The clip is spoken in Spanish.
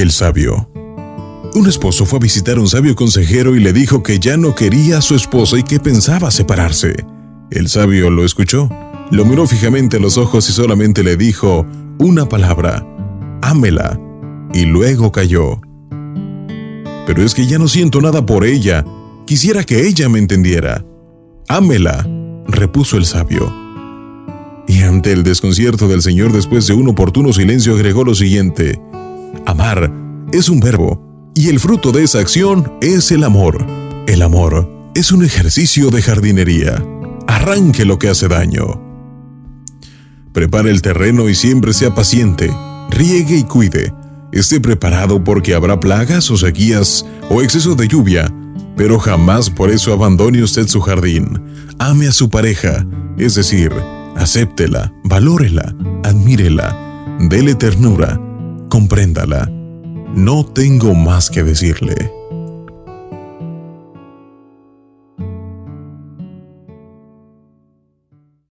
El sabio. Un esposo fue a visitar a un sabio consejero y le dijo que ya no quería a su esposa y que pensaba separarse. El sabio lo escuchó, lo miró fijamente a los ojos y solamente le dijo una palabra, ámela, y luego cayó. Pero es que ya no siento nada por ella, quisiera que ella me entendiera. Ámela, repuso el sabio. Y ante el desconcierto del Señor después de un oportuno silencio agregó lo siguiente, Amar es un verbo, y el fruto de esa acción es el amor. El amor es un ejercicio de jardinería. Arranque lo que hace daño. Prepare el terreno y siempre sea paciente. Riegue y cuide. Esté preparado porque habrá plagas o sequías o exceso de lluvia, pero jamás por eso abandone usted su jardín. Ame a su pareja, es decir, acéptela, valórela, admírela, dele ternura, compréndala. No tengo más que decirle.